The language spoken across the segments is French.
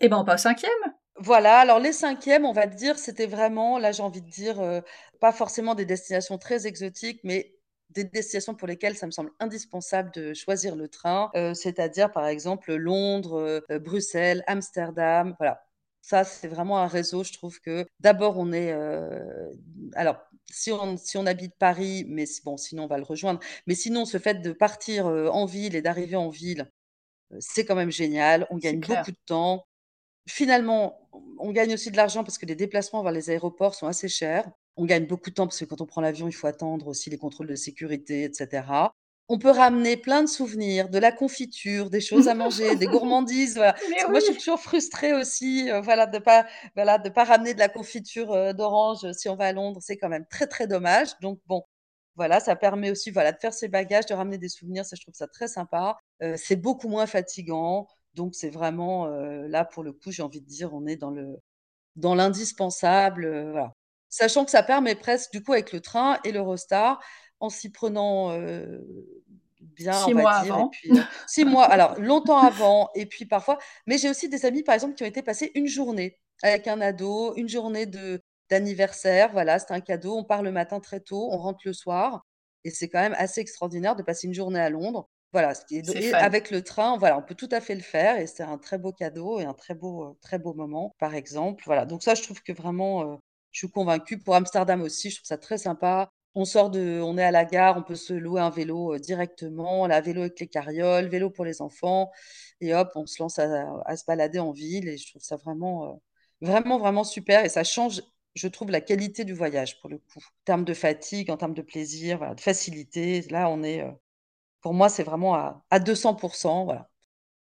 Et eh ben on passe cinquième. Voilà, alors les cinquièmes, on va dire, c'était vraiment, là j'ai envie de dire, euh, pas forcément des destinations très exotiques, mais des destinations pour lesquelles ça me semble indispensable de choisir le train, euh, c'est-à-dire par exemple Londres, euh, Bruxelles, Amsterdam, voilà. Ça, c'est vraiment un réseau, je trouve que d'abord on est... alors, si on, si on habite Paris, mais bon, sinon on va le rejoindre, mais sinon ce fait de partir en ville et d'arriver en ville, c'est quand même génial, on gagne beaucoup de temps. Finalement, on gagne aussi de l'argent parce que les déplacements vers les aéroports sont assez chers. On gagne beaucoup de temps parce que quand on prend l'avion, il faut attendre aussi les contrôles de sécurité, etc. On peut ramener plein de souvenirs, de la confiture, des choses à manger, des gourmandises. Moi, je suis toujours frustrée aussi, euh, voilà, de pas, voilà, de pas ramener de la confiture euh, d'orange si on va à Londres. C'est quand même très très dommage. Donc bon, voilà, ça permet aussi, voilà, de faire ses bagages, de ramener des souvenirs. Ça, je trouve ça très sympa. Euh, c'est beaucoup moins fatigant. Donc c'est vraiment là pour le coup, j'ai envie de dire, on est dans le dans l'indispensable, voilà. Sachant que ça permet presque, du coup, avec le train et l'Eurostar, en s'y prenant bien, six mois avant. six mois, alors longtemps avant, et puis parfois. Mais j'ai aussi des amis, par exemple, qui ont été passés une journée avec un ado, une journée de d'anniversaire. Voilà, c'est un cadeau. On part le matin très tôt, on rentre le soir, et c'est quand même assez extraordinaire de passer une journée à Londres voilà, et avec le train, voilà, on peut tout à fait le faire et c'est un très beau cadeau et un très beau, très beau moment, par exemple. Voilà, donc ça, je trouve que vraiment, euh, je suis convaincue. Pour Amsterdam aussi, je trouve ça très sympa. On sort de, on est à la gare, on peut se louer un vélo euh, directement, la vélo avec les carrioles, vélo pour les enfants, et hop, on se lance à, se balader en ville et je trouve ça vraiment, vraiment, vraiment super et ça change, je trouve, la qualité du voyage pour le coup. En termes de fatigue, en termes de plaisir, de facilité, là, on est, pour moi, c'est vraiment à, à 200%. Voilà.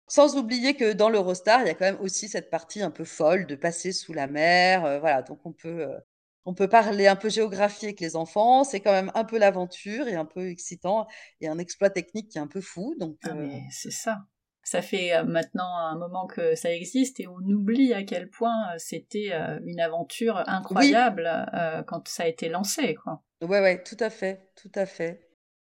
Sans oublier que dans l'Eurostar, il y a quand même aussi cette partie un peu folle de passer sous la mer. Euh, voilà, donc on peut, euh, on peut parler un peu géographie avec les enfants. C'est quand même un peu l'aventure et un peu excitant et un exploit technique qui est un peu fou. Donc, ah, euh, c'est ça. Ça fait maintenant un moment que ça existe et on oublie à quel point c'était une aventure incroyable quand ça a été lancé. Quoi. Ouais, ouais, tout à fait, tout à fait.